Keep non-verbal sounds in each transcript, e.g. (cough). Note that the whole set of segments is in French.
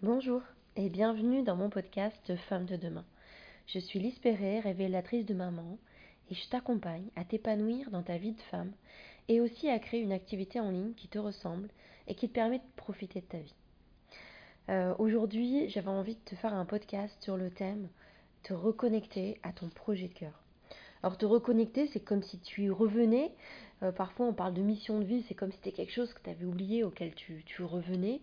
Bonjour et bienvenue dans mon podcast Femmes de demain. Je suis Lise révélatrice de maman, et je t'accompagne à t'épanouir dans ta vie de femme et aussi à créer une activité en ligne qui te ressemble et qui te permet de profiter de ta vie. Euh, aujourd'hui, j'avais envie de te faire un podcast sur le thème te reconnecter à ton projet de cœur. Alors te reconnecter, c'est comme si tu revenais. Euh, parfois, on parle de mission de vie, c'est comme si c'était quelque chose que tu avais oublié, auquel tu revenais.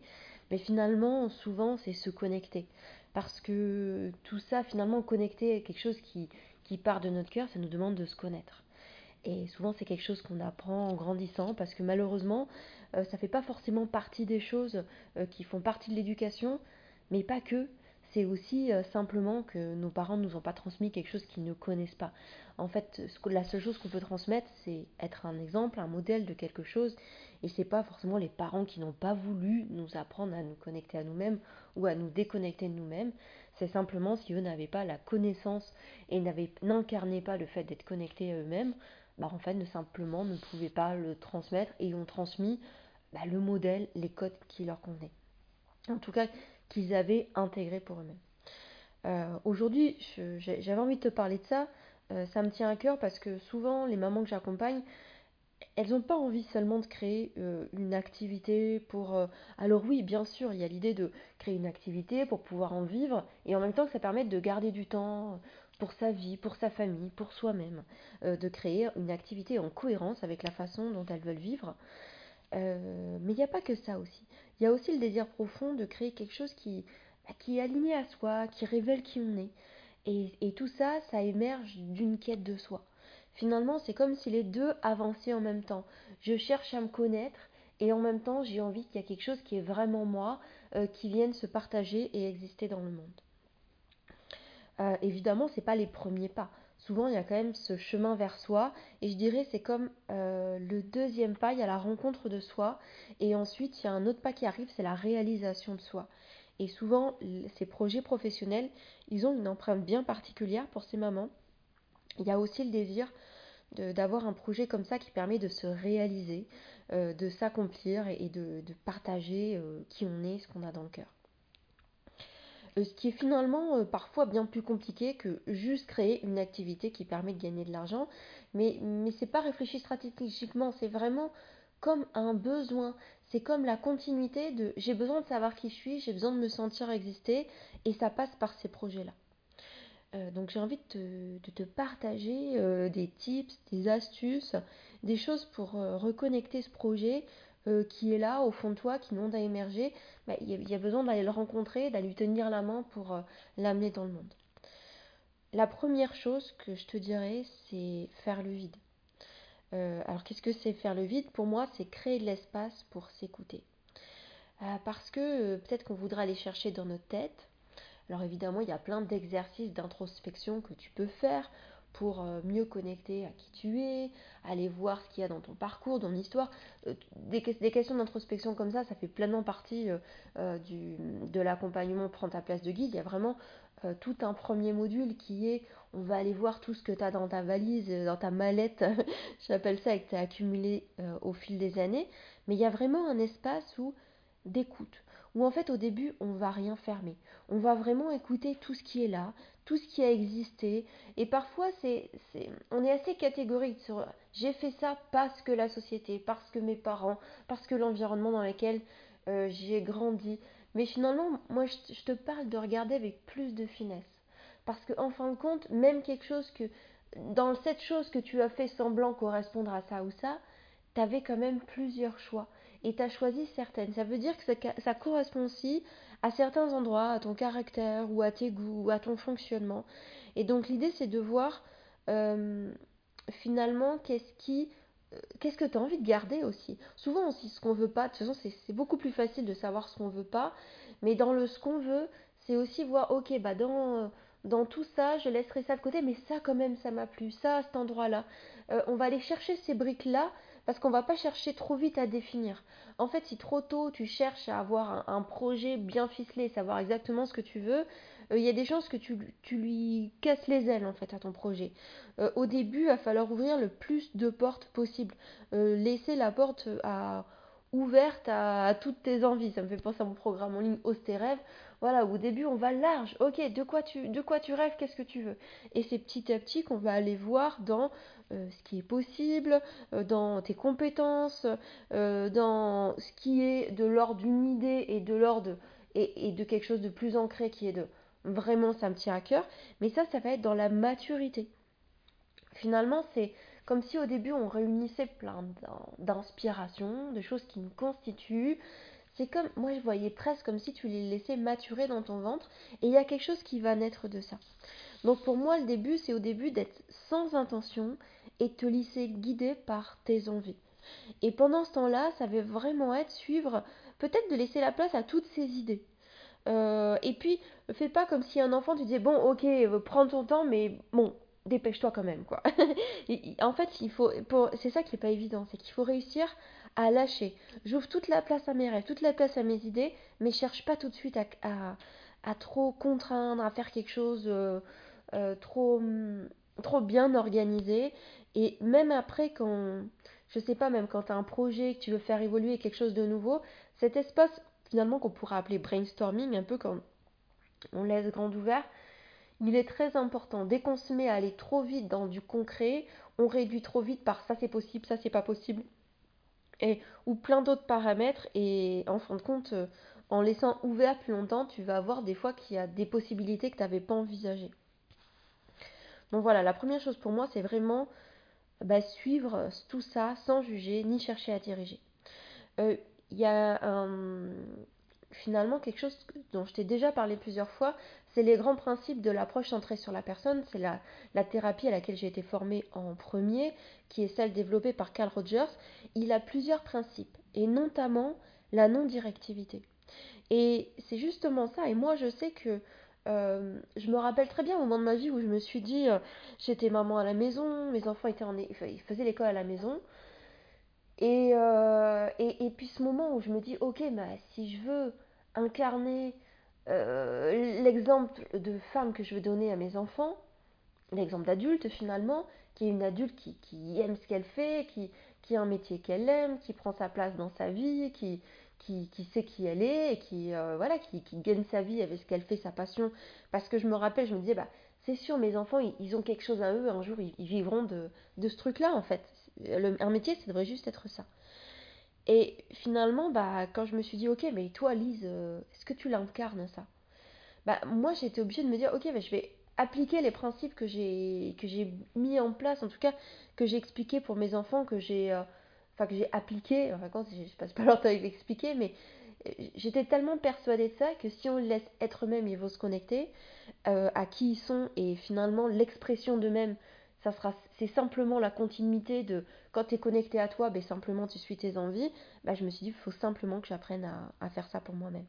Mais finalement, souvent, c'est se connecter. Parce que tout ça, finalement, connecter à quelque chose qui, qui part de notre cœur, ça nous demande de se connaître. Et souvent, c'est quelque chose qu'on apprend en grandissant, parce que malheureusement, euh, ça ne fait pas forcément partie des choses euh, qui font partie de l'éducation, mais pas que c'est aussi euh, simplement que nos parents ne nous ont pas transmis quelque chose qu'ils ne connaissent pas. En fait, la seule chose qu'on peut transmettre, c'est être un exemple, un modèle de quelque chose. Et c'est pas forcément les parents qui n'ont pas voulu nous apprendre à nous connecter à nous-mêmes ou à nous déconnecter de nous-mêmes. C'est simplement si eux n'avaient pas la connaissance et n'incarnaient pas le fait d'être connectés à eux-mêmes, bah en fait, ne simplement ne pouvaient pas le transmettre et ont transmis bah, le modèle, les codes qui leur convenaient. En tout cas, qu'ils avaient intégré pour eux-mêmes. Euh, aujourd'hui, j'avais envie de te parler de ça. Euh, ça me tient à cœur parce que souvent, les mamans que j'accompagne, elles n'ont pas envie seulement de créer euh, une activité pour... alors oui, bien sûr, il y a l'idée de créer une activité pour pouvoir en vivre et en même temps que ça permette de garder du temps pour sa vie, pour sa famille, pour soi-même, de créer une activité en cohérence avec la façon dont elles veulent vivre. mais il n'y a pas que ça aussi il y a aussi le désir profond de créer quelque chose qui, bah, est aligné à soi, qui révèle qui on est. Et, et tout ça, ça émerge d'une quête de soi. Finalement, c'est comme si les deux avançaient en même temps. Je cherche à me connaître et en même temps, j'ai envie qu'il y a quelque chose qui est vraiment moi, euh, qui vienne se partager et exister dans le monde. Euh, évidemment, ce n'est pas les premiers pas souvent il y a quand même ce chemin vers soi. Et je dirais c'est comme euh, le deuxième pas, il y a la rencontre de soi. Et ensuite il y a un autre pas qui arrive, c'est la réalisation de soi. Et souvent ces projets professionnels, ils ont une empreinte bien particulière pour ces mamans. Il y a aussi le désir d'avoir un projet comme ça qui permet de se réaliser, euh, de s'accomplir et, de, partager euh, qui on est, ce qu'on a dans le cœur. Euh, ce qui est finalement euh, parfois bien plus compliqué que juste créer une activité qui permet de gagner de l'argent. Mais, mais ce n'est pas réfléchi stratégiquement, c'est vraiment comme un besoin. C'est comme la continuité de j'ai besoin de savoir qui je suis, j'ai besoin de me sentir exister, et ça passe par ces projets-là. Euh, donc j'ai envie de te, partager des tips, des astuces, des choses pour reconnecter ce projet, euh, qui est là au fond de toi, qui demande à émerger, bah, il y, a besoin d'aller le rencontrer, d'aller lui tenir la main pour euh, l'amener dans le monde. La première chose que je te dirais, c'est faire le vide. Euh, alors qu'est-ce que c'est faire le vide? Pour moi, c'est créer de l'espace pour s'écouter. parce que peut-être qu'on voudra aller chercher dans notre tête. Alors évidemment, il y a plein d'exercices d'introspection que tu peux faire pour euh, mieux connecter à qui tu es, aller voir ce qu'il y a dans ton parcours, dans l'histoire. Euh, des, questions d'introspection comme ça, ça fait pleinement partie euh, de l'accompagnement Prends ta place de guide. Il y a vraiment tout un premier module qui est on va aller voir tout ce que tu as dans ta valise, dans ta mallette, (laughs) j'appelle ça, et que tu as accumulé au fil des années. Mais il y a vraiment un espace où d'écoute, où en fait au début on va rien fermer. On va vraiment écouter tout ce qui est là, tout ce qui a existé. Et parfois c'est, on est assez catégorique sur j'ai fait ça parce que la société, parce que mes parents, parce que l'environnement dans lequel euh, j'ai grandi. Mais finalement, moi je, te parle de regarder avec plus de finesse. Parce qu'en en fin de compte, même quelque chose que dans cette chose que tu as fait semblant correspondre à ça ou ça, tu avais quand même plusieurs choix et tu as choisi certaines. Ça veut dire que ça, correspond aussi à certains endroits, à ton caractère ou à tes goûts ou à ton fonctionnement. Et donc l'idée c'est de voir euh, finalement qu'est-ce qui euh, qu'est-ce que tu as envie de garder aussi. Souvent aussi ce qu'on veut pas, de toute façon c'est beaucoup plus facile de savoir ce qu'on veut pas, mais dans le ce qu'on veut, c'est aussi voir ok bah dans dans tout ça, je laisserai ça de côté, mais ça quand même ça m'a plu, ça à cet endroit-là. Euh, on va aller chercher ces briques-là parce qu'on va pas chercher trop vite à définir. En fait, si trop tôt tu cherches à avoir un, projet bien ficelé, savoir exactement ce que tu veux, euh, il y a des chances que tu, lui casses les ailes en fait à ton projet. Euh, au début, il va falloir ouvrir le plus de portes possible. Euh, laisser la porte à ouverte à, toutes tes envies. Ça me fait penser à mon programme en ligne Ose tes rêves. Voilà, au début, on va large. Ok, de quoi tu, de quoi tu rêves Qu'est-ce que tu veux? Et c'est petit à petit qu'on va aller voir dans euh, ce qui est possible, euh, dans tes compétences, euh, dans ce qui est de l'ordre d'une idée et de l'ordre et, et, de quelque chose de plus ancré qui est de vraiment ça me tient à cœur. Mais ça, ça va être dans la maturité. Finalement, c'est comme si au début on réunissait plein d'inspirations, de choses qui nous constituent. C'est comme, moi je voyais presque comme si tu les laissais maturer dans ton ventre et il y a quelque chose qui va naître de ça. Donc pour moi le début c'est au début d'être sans intention et te laisser guider par tes envies. Et pendant ce temps-là, ça va vraiment être suivre, peut-être de laisser la place à toutes ces idées. Euh, et puis, fais pas comme si un enfant tu disais bon ok prends ton temps mais bon dépêche-toi quand même quoi. (laughs) en fait, il faut c'est ça qui est pas évident, c'est qu'il faut réussir à lâcher. J'ouvre toute la place à mes rêves, toute la place à mes idées, mais cherche pas tout de suite à, à, trop contraindre, à faire quelque chose euh, euh, trop trop bien organisé et même après quand je sais pas même quand tu as un projet que tu veux faire évoluer quelque chose de nouveau, cet espace finalement qu'on pourrait appeler brainstorming un peu quand on laisse grand ouvert, il est très important. Dès qu'on se met à aller trop vite dans du concret, on réduit trop vite par ça c'est possible, ça c'est pas possible, et ou plein d'autres paramètres. Et en fin de compte, euh, en laissant ouvert plus longtemps, tu vas avoir des fois qu'il y a des possibilités que tu n'avais pas envisagées. Donc voilà, la première chose pour moi, c'est vraiment bah, suivre tout ça sans juger ni chercher à diriger. Euh, il y a finalement quelque chose dont je t'ai déjà parlé plusieurs fois, c'est les grands principes de l'approche centrée sur la personne. C'est la, la, thérapie à laquelle j'ai été formée en premier, qui est celle développée par Carl Rogers. Il a plusieurs principes, et notamment la non-directivité. Et c'est justement ça. Et moi, je sais que euh, je me rappelle très bien au moment de ma vie où je me suis dit, euh, j'étais maman à la maison, mes enfants étaient en, ils faisaient l'école à la maison. Et, euh, et, puis ce moment où je me dis, ok, bah, si je veux incarner euh, l'exemple de femme que je veux donner à mes enfants, l'exemple d'adulte finalement, qui est une adulte qui, aime ce qu'elle fait, qui, a un métier qu'elle aime, qui prend sa place dans sa vie, qui, sait qui elle est et qui, euh, voilà, qui, gagne sa vie avec ce qu'elle fait, sa passion. Parce que je me rappelle, je me disais, bah, c'est sûr, mes enfants, ils, ont quelque chose à eux, un jour, ils, vivront de, de ce truc-là, en fait. Un métier, ça devrait juste être ça. Et finalement, bah, quand je me suis dit, ok, mais toi, Lise, euh, est-ce que tu l'incarnes ça? Bah, Moi, j'étais obligée de me dire, ok, je vais appliquer les principes que j'ai mis en place, en tout cas que j'ai expliqué pour mes enfants, que j'ai euh, enfin que j'ai appliqué. En fin je passe pas leur temps à l'expliquer, mais euh, j'étais tellement persuadée de ça que si on les laisse être eux-mêmes, ils vont se connecter à qui ils sont et finalement l'expression d'eux-mêmes ça sera c'est simplement la continuité de quand tu es connecté à toi, ben simplement tu suis tes envies, ben je me suis dit il faut simplement que j'apprenne à, faire ça pour moi-même.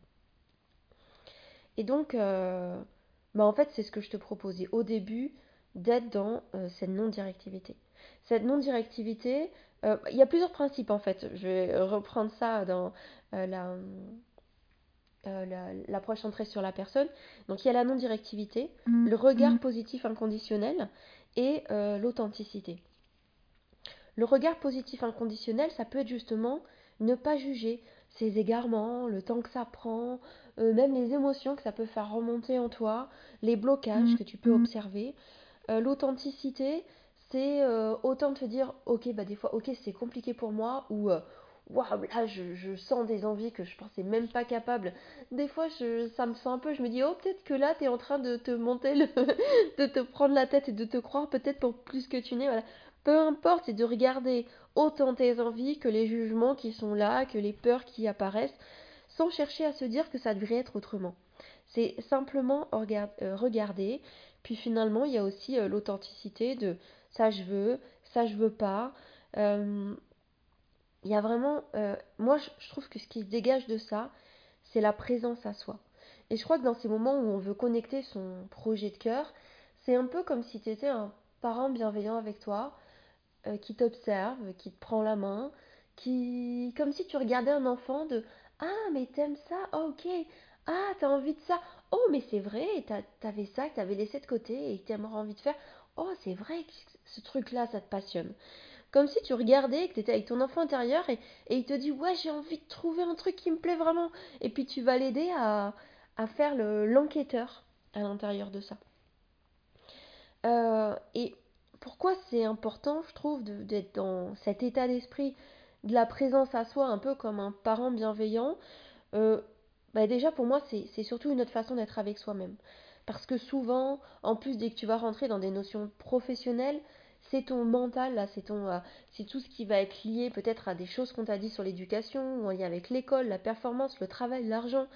Et donc, ben en fait, c'est ce que je te proposais au début, d'être dans euh, cette non-directivité. Cette non-directivité, euh, il y a plusieurs principes en fait. Je vais reprendre ça dans la, l'approche centrée sur la personne. Donc il y a la non-directivité, mmh. le regard mmh. positif inconditionnel et euh, l'authenticité. Le regard positif inconditionnel, ça peut être justement ne pas juger ses égarements, le temps que ça prend, euh, même les émotions que ça peut faire remonter en toi, les blocages mmh. que tu peux observer. Euh, l'authenticité, c'est autant te dire, ok, bah des fois, ok, c'est compliqué pour moi, ou waouh, là, je, sens des envies que je pensais même pas capable. Des fois, je, ça me sent un peu, je me dis, oh, peut-être que là, tu es en train de te monter, (laughs) de te prendre la tête et de te croire peut-être pour plus que tu n'es. Voilà. Peu importe, c'est de regarder autant tes envies que les jugements qui sont là, que les peurs qui apparaissent, sans chercher à se dire que ça devrait être autrement. C'est simplement euh, regarder. Puis finalement, il y a aussi euh, l'authenticité de ça je veux, ça je veux pas. Euh, il y a vraiment. Euh, moi, je, trouve que ce qui se dégage de ça, c'est la présence à soi. Et je crois que dans ces moments où on veut connecter son projet de cœur, c'est un peu comme si tu étais un parent bienveillant avec toi, euh, qui t'observe, qui te prend la main, qui. comme si tu regardais un enfant de Ah, mais t'aimes ça oh, Ok. Ah, t'as envie de ça Oh, mais c'est vrai, t'avais ça t'avais laissé de côté et t'aimerais envie de faire. Oh, c'est vrai que ce truc-là, ça te passionne comme si tu regardais, que tu étais avec ton enfant intérieur et, et il te dit Ouais, j'ai envie de trouver un truc qui me plaît vraiment. Et puis tu vas l'aider à, à faire l'enquêteur à l'intérieur de ça. Euh, et pourquoi c'est important, je trouve, d'être dans cet état d'esprit de la présence à soi, un peu comme un parent bienveillant euh, bah Déjà, pour moi, c'est surtout une autre façon d'être avec soi-même. Parce que souvent, en plus, dès que tu vas rentrer dans des notions professionnelles, c'est ton mental, là, c'est ton, euh, c'est tout ce qui va être lié peut-être à des choses qu'on t'a dit sur l'éducation, ou en lien avec l'école, la performance, le travail, l'argent.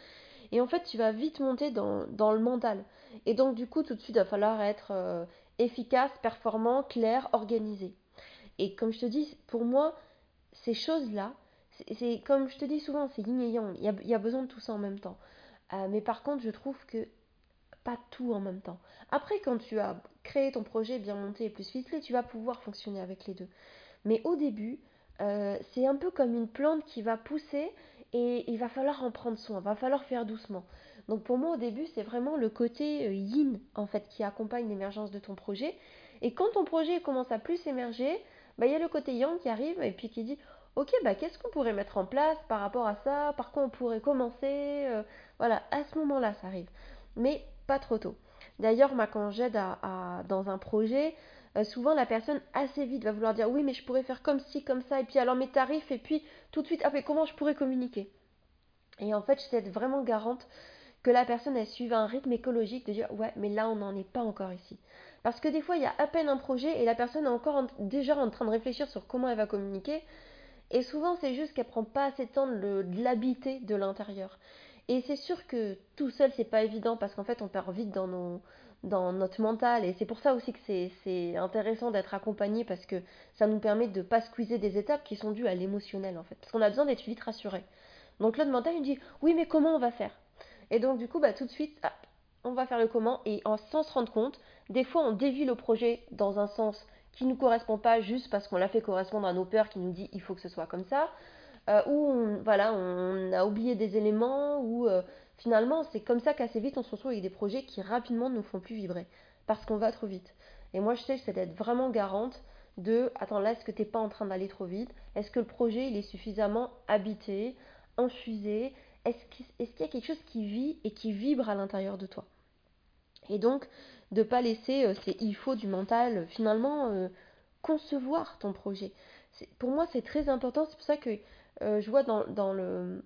Et en fait, tu vas vite monter dans, dans, le mental. Et donc, du coup, tout de suite, il va falloir être euh, efficace, performant, clair, organisé. Et comme je te dis, pour moi, ces choses-là, c'est comme je te dis souvent, c'est yin et yang. Il y a, y a besoin de tout ça en même temps. Euh, mais par contre, je trouve que pas tout en même temps. Après, quand tu as créé ton projet bien monté et plus ficelé, tu vas pouvoir fonctionner avec les deux. Mais au début, euh, c'est un peu comme une plante qui va pousser et il va falloir en prendre soin, il va falloir faire doucement. Donc pour moi au début c'est vraiment le côté euh, yin en fait qui accompagne l'émergence de ton projet. Et quand ton projet commence à plus émerger, bah, il y a le côté yang qui arrive et puis qui dit ok bah qu'est-ce qu'on pourrait mettre en place par rapport à ça, par quoi on pourrait commencer, euh, voilà à ce moment-là ça arrive. Mais pas trop tôt. D'ailleurs moi quand j'aide à, dans un projet, euh, souvent la personne assez vite va vouloir dire oui mais je pourrais faire comme ci, comme ça, et puis alors mes tarifs, et puis tout de suite, ah mais comment je pourrais communiquer? Et en fait, je suis vraiment garante que la personne elle suive un rythme écologique de dire ouais mais là on n'en est pas encore ici. Parce que des fois il y a à peine un projet et la personne est encore déjà en train de réfléchir sur comment elle va communiquer. Et souvent c'est juste qu'elle prend pas assez de temps de l'habiter de l'intérieur. Et c'est sûr que tout seul c'est pas évident parce qu'en fait on perd vite dans dans notre mental. Et c'est pour ça aussi que c'est intéressant d'être accompagné parce que ça nous permet de pas squeezer des étapes qui sont dues à l'émotionnel en fait. Parce qu'on a besoin d'être vite rassuré. Donc l'autre mental il dit oui mais comment on va faire? Et donc du coup bah tout de suite on va faire le comment et sans se rendre compte, des fois on dévie le projet dans un sens qui ne nous correspond pas juste parce qu'on l'a fait correspondre à nos peurs qui nous dit il faut que ce soit comme ça. Euh, ou on, voilà, on a oublié des éléments, ou euh, Finalement, c'est comme ça qu'assez vite on se retrouve avec des projets qui rapidement ne nous font plus vibrer parce qu'on va trop vite. Et moi, je sais, c'est d'être vraiment garante de attends, là, est-ce que tu n'es pas en train d'aller trop vite? Est-ce que le projet il est suffisamment habité, infusé? Est-ce qu'il y a quelque chose qui vit et qui vibre à l'intérieur de toi? Et donc, de ne pas laisser euh, ces il faut du mental finalement euh, concevoir ton projet. Pour moi, c'est très important. C'est pour ça que je vois dans le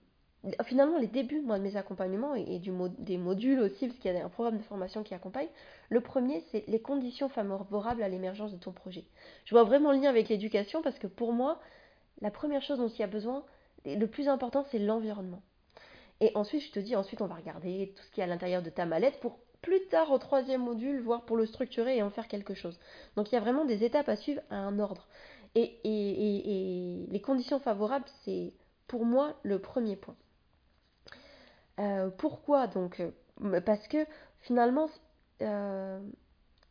finalement les débuts de mes accompagnements et, des modules aussi, parce qu'il y a un programme de formation qui accompagne. Le premier, c'est les conditions favorables à l'émergence de ton projet. Je vois vraiment le lien avec l'éducation parce que pour moi, la première chose dont il y a besoin, le plus important, c'est l'environnement. Et ensuite, je te dis, ensuite, on va regarder tout ce qui est à l'intérieur de ta mallette pour plus tard au troisième module, voir pour le structurer et en faire quelque chose. Donc il y a vraiment des étapes à suivre à un ordre. Et, les conditions favorables, c'est pour moi le premier point. Euh, pourquoi donc euh, Parce que finalement, euh,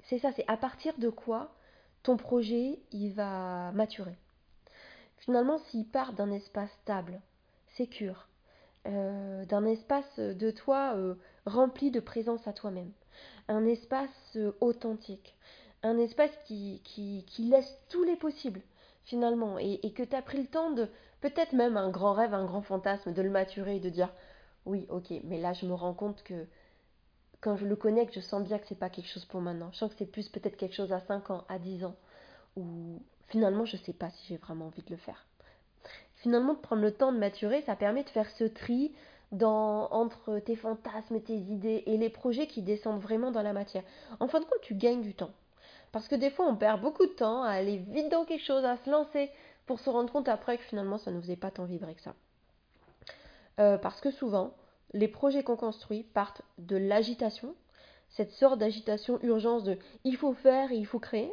c'est ça, c'est à partir de quoi ton projet il va maturer. Finalement, s'il part d'un espace stable, sécure, d'un espace de toi rempli de présence à toi-même, un espace authentique, un espace qui, qui, laisse tous les possibles finalement, et, que tu as pris le temps de, peut-être même un grand rêve, un grand fantasme, de le maturer et de dire oui, ok, mais là je me rends compte que quand je le connecte, je sens bien que c'est pas quelque chose pour maintenant. Je sens que c'est plus peut-être quelque chose à 5 ans, à 10 ans, où finalement je sais pas si j'ai vraiment envie de le faire. Finalement, de prendre le temps de maturer, ça permet de faire ce tri entre tes fantasmes, tes idées et les projets qui descendent vraiment dans la matière. En fin de compte, tu gagnes du temps. Parce que des fois, on perd beaucoup de temps à aller vite dans quelque chose, à se lancer, pour se rendre compte après que finalement, ça ne nous faisait pas tant vibrer que ça. Euh, parce que souvent, les projets qu'on construit partent de l'agitation, cette sorte d'agitation urgence de il faut faire il faut créer,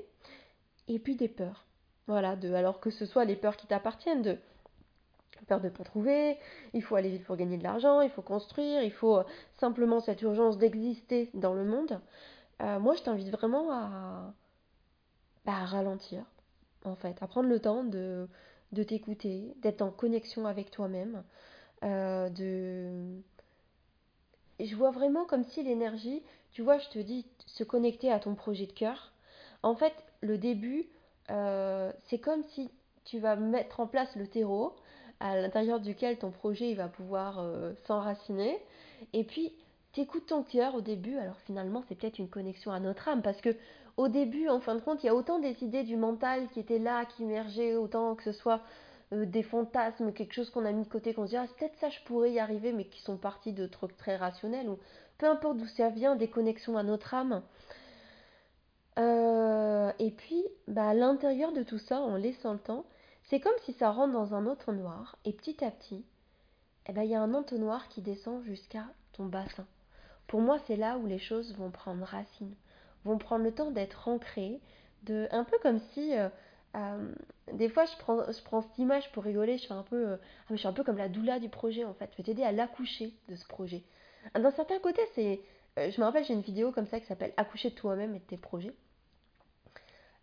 et puis des peurs. Voilà, de, alors que ce soit les peurs qui t'appartiennent, de peur de ne pas trouver, il faut aller vite pour gagner de l'argent, il faut construire, il faut euh, simplement cette urgence d'exister dans le monde. Euh, moi, je t'invite vraiment à, bah, à, ralentir, en fait, à prendre le temps de, de t'écouter, d'être en connexion avec toi-même, euh, de... Je vois vraiment comme si l'énergie, tu vois, je te dis, se connecter à ton projet de cœur. En fait, le début, euh, c'est comme si tu vas mettre en place le terreau à l'intérieur duquel ton projet va pouvoir s'enraciner. Et puis, tu écoutes ton cœur au début. Alors finalement, c'est peut-être une connexion à notre âme parce que au début, en fin de compte, il y a autant des idées du mental qui étaient là, qui émergeaient, autant que ce soit euh, des fantasmes, quelque chose qu'on a mis de côté, qu'on se dit ah, peut-être ça je pourrais y arriver, mais qui sont partis de trucs très rationnels, ou peu importe d'où ça vient, des connexions à notre âme. Euh, et puis, bah, à l'intérieur de tout ça, en laissant le temps, c'est comme si ça rentre dans un entonnoir, et petit à petit, eh ben, il y a un entonnoir qui descend jusqu'à ton bassin. Pour moi, c'est là où les choses vont prendre racine, vont prendre le temps d'être ancrées, de, un peu comme si euh, euh, des fois, je prends, je prends cette image pour rigoler. Je, fais un peu, euh, ah, je suis un peu comme la doula du projet en fait. Je vais t'aider à l'accoucher de ce projet. D'un certain côté, c'est. Je me rappelle, j'ai une vidéo comme ça qui s'appelle Accoucher toi-même et de tes projets.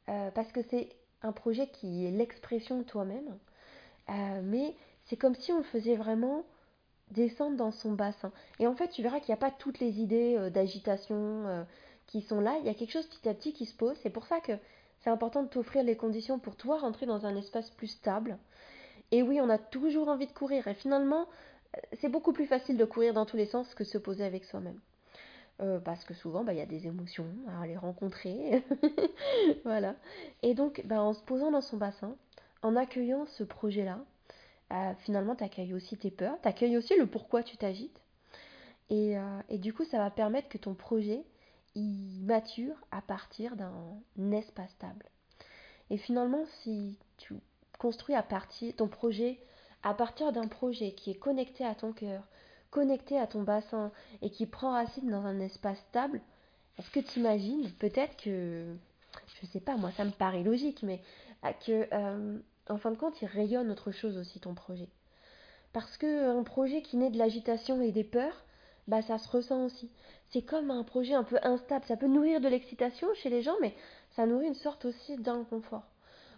parce que c'est un projet qui est l'expression de toi-même. mais c'est comme si on faisait vraiment descendre dans son bassin. Et en fait, tu verras qu'il n'y a pas toutes les idées d'agitation qui sont là. Il y a quelque chose petit à petit qui se pose. C'est pour ça que c'est important de t'offrir les conditions pour toi rentrer dans un espace plus stable. Et oui, on a toujours envie de courir. Et finalement, euh, c'est beaucoup plus facile de courir dans tous les sens que de se poser avec soi-même. Euh, parce que souvent, bah, il y a des émotions à les rencontrer. (laughs) voilà. Et donc, bah, en se posant dans son bassin, en accueillant ce projet-là, euh, finalement, tu accueilles aussi tes peurs, tu accueilles aussi le pourquoi tu t'agites. Et, et, du coup, ça va permettre que ton projet, il mature à partir d'un espace stable. Et finalement, si tu construis à partir ton projet à partir d'un projet qui est connecté à ton cœur, connecté à ton bassin et qui prend racine dans un espace stable, est-ce que tu imagines peut-être que, je sais pas, moi ça me paraît logique, mais que euh, en fin de compte, il rayonne autre chose aussi ton projet. Parce que un projet qui naît de l'agitation et des peurs, bah ça se ressent aussi. C'est comme un projet un peu instable, ça peut nourrir de l'excitation chez les gens, mais ça nourrit une sorte aussi d'inconfort.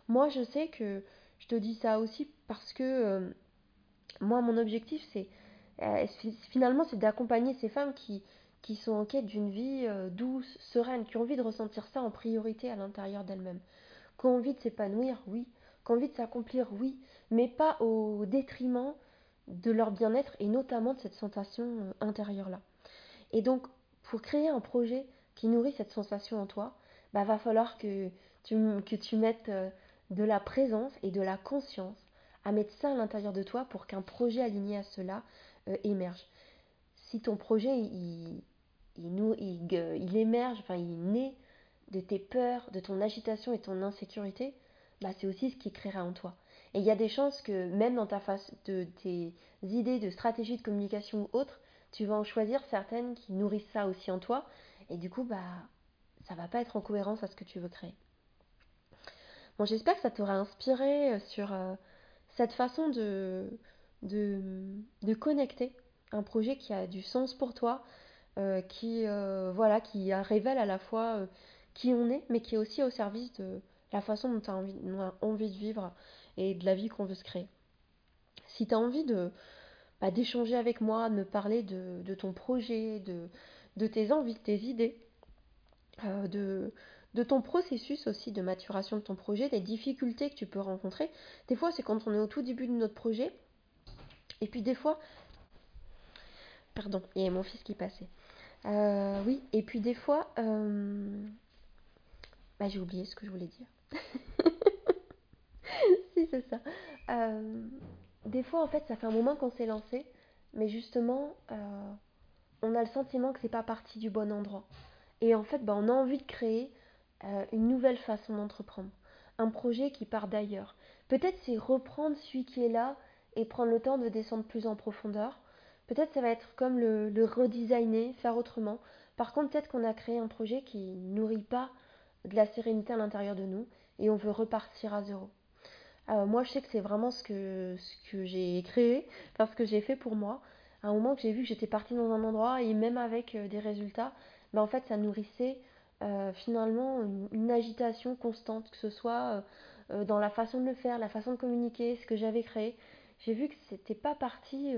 Moi, je sais que je te dis ça aussi parce que euh, moi, mon objectif, c'est euh, finalement, c'est d'accompagner ces femmes qui, qui sont en quête d'une vie euh, douce, sereine, qui ont envie de ressentir ça en priorité à l'intérieur d'elles-mêmes, qui ont envie de s'épanouir, oui, envie de s'accomplir, oui, mais pas au détriment de leur bien-être et notamment de cette sensation euh, intérieure-là. Et donc, pour créer un projet qui nourrit cette sensation en toi, bah, va falloir que tu, mettes euh, de la présence et de la conscience à mettre ça à l'intérieur de toi pour qu'un projet aligné à cela euh, émerge. Si ton projet, il, il, émerge, enfin il naît de tes peurs, de ton agitation et ton insécurité, bah, c'est aussi ce qui créera en toi. Et il y a des chances que même dans ta face de tes idées de stratégie de communication ou autres, tu vas en choisir certaines qui nourrissent ça aussi en toi. Et du coup, bah, ça va pas être en cohérence à ce que tu veux créer. Bon, j'espère que ça t'aura inspiré euh, sur euh, cette façon de, de, connecter un projet qui a du sens pour toi, euh, qui, voilà, qui révèle à la fois qui on est, mais qui est aussi au service de la façon dont tu as envie, envie de vivre et de la vie qu'on veut se créer. Si tu as envie de bah, d'échanger avec moi, de me parler de, ton projet, de, tes envies, de tes idées, euh, de, de ton processus aussi de maturation de ton projet, des difficultés que tu peux rencontrer. Des fois, c'est quand on est au tout début de notre projet. Et puis des fois... Pardon, il y a mon fils qui passait. Euh, oui, et puis des fois... Euh, bah, j'ai oublié ce que je voulais dire. (laughs) c'est ça. Euh, des fois, en fait, ça fait un moment qu'on s'est lancé, mais justement, euh, on a le sentiment que c'est pas parti du bon endroit. Et en fait, bah, on a envie de créer euh, une nouvelle façon d'entreprendre, un projet qui part d'ailleurs. Peut-être c'est reprendre celui qui est là et prendre le temps de descendre plus en profondeur. Peut-être ça va être comme le, le redesigner, faire autrement. Par contre, peut-être qu'on a créé un projet qui nourrit pas de la sérénité à l'intérieur de nous et on veut repartir à zéro. Euh, moi, je sais que c'est vraiment ce que, ce que j'ai créé, parce que j'ai fait pour moi. À un moment que j'ai vu que j'étais partie dans un endroit et même avec euh, des résultats, ben, en fait, ça nourrissait euh, finalement une, agitation constante, que ce soit dans la façon de le faire, la façon de communiquer, ce que j'avais créé. J'ai vu que c'était pas parti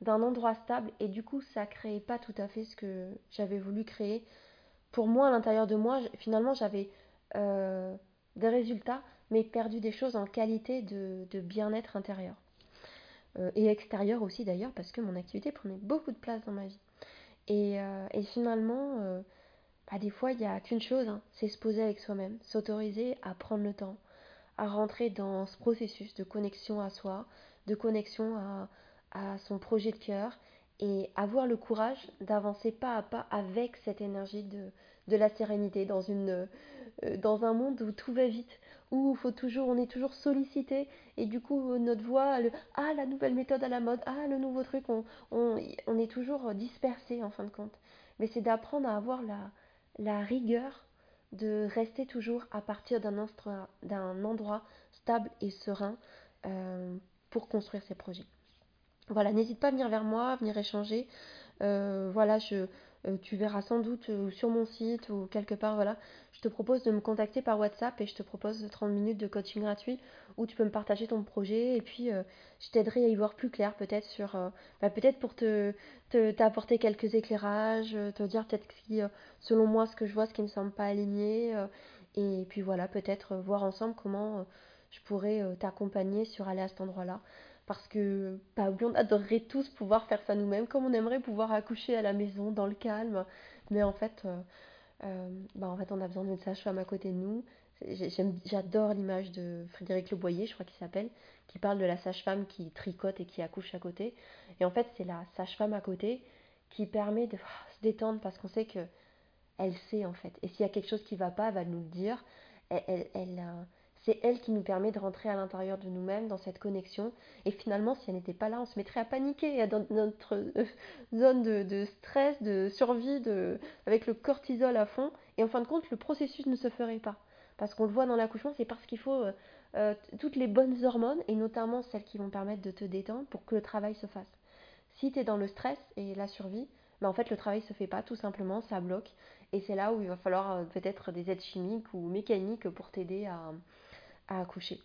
d'un endroit stable et du coup, ça créait pas tout à fait ce que j'avais voulu créer. Pour moi, à l'intérieur de moi, finalement, j'avais des résultats, mais perdu des choses en qualité de, bien-être intérieur. Euh, et extérieur aussi d'ailleurs, parce que mon activité prenait beaucoup de place dans ma vie. Et, euh, finalement, euh, bah, des fois, il n'y a qu'une chose, hein, c'est se poser avec soi-même, s'autoriser à prendre le temps, à rentrer dans ce processus de connexion à soi, de connexion à son projet de cœur et avoir le courage d'avancer pas à pas avec cette énergie de, de la sérénité dans, une, euh, dans un monde où tout va vite, où faut toujours, on est toujours sollicité et du coup notre voix, ah la nouvelle méthode à la mode, ah le nouveau truc, on, on, on est toujours dispersé en fin de compte. Mais c'est d'apprendre à avoir la, la rigueur de rester toujours à partir d'un endroit stable et serein euh, pour construire ses projets. Voilà, n'hésite pas à venir vers moi, à venir échanger. Euh, voilà, je, euh, tu verras sans doute euh, sur mon site ou quelque part, voilà, je te propose de me contacter par WhatsApp et je te propose 30 minutes de coaching gratuit où tu peux me partager ton projet et puis je t'aiderai à y voir plus clair peut-être sur, bah, peut-être pour te, t'apporter quelques éclairages, te dire peut-être selon moi, ce que je vois, ce qui ne me semble pas aligné et puis voilà, peut-être voir ensemble comment je pourrais t'accompagner sur aller à cet endroit-là parce que bah on adorerait tous pouvoir faire ça nous-mêmes, comme on aimerait pouvoir accoucher à la maison dans le calme. Mais en fait, euh, euh, bah en fait on a besoin d'une sage-femme à côté de nous. J'adore l'image de Frédéric Leboyer, je crois qu'il s'appelle, qui parle de la sage-femme qui tricote et qui accouche à côté. Et en fait, c'est la sage-femme à côté qui permet de ah, se détendre parce qu'on sait que elle sait en fait. Et s'il y a quelque chose qui va pas, elle va nous le dire. Elle, euh, c'est elle qui nous permet de rentrer à l'intérieur de nous-mêmes dans cette connexion. Et finalement, si elle n'était pas là, on se mettrait à paniquer dans notre euh, zone de, stress, de survie, avec le cortisol à fond. Et en fin de compte, le processus ne se ferait pas. Parce qu'on le voit dans l'accouchement, c'est parce qu'il faut euh, euh, toutes les bonnes hormones, et notamment celles qui vont permettre de te détendre, pour que le travail se fasse. Si tu es dans le stress et la survie, ben en fait le travail se fait pas tout simplement, ça bloque. Et c'est là où il va falloir peut-être des aides chimiques ou mécaniques pour t'aider à, à accoucher.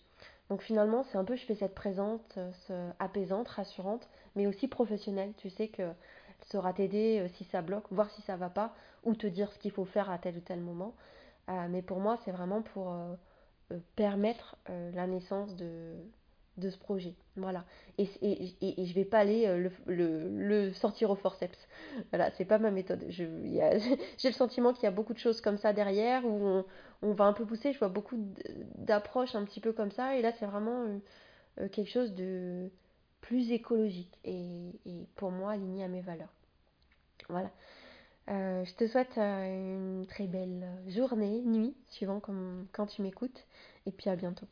Donc finalement, c'est un peu, je fais cette présente, ce, apaisante, rassurante, mais aussi professionnelle. Tu sais que saura t'aider euh, si ça bloque, voir si ça va pas, ou te dire ce qu'il faut faire à tel ou tel moment. Euh, mais pour moi, c'est vraiment pour euh, permettre la naissance de, de ce projet. Voilà. Et, et, et, je vais pas aller euh, le, le, sortir au forceps. Voilà, c'est pas ma méthode. (laughs) J'ai le sentiment qu'il y a beaucoup de choses comme ça derrière où on, va un peu pousser. Je vois beaucoup d'approches un petit peu comme ça. Et là, c'est vraiment euh, euh, quelque chose de plus écologique et, et, pour moi aligné à mes valeurs. Voilà. je te souhaite une très belle journée, nuit, suivant comme, quand tu m'écoutes. Et puis à bientôt.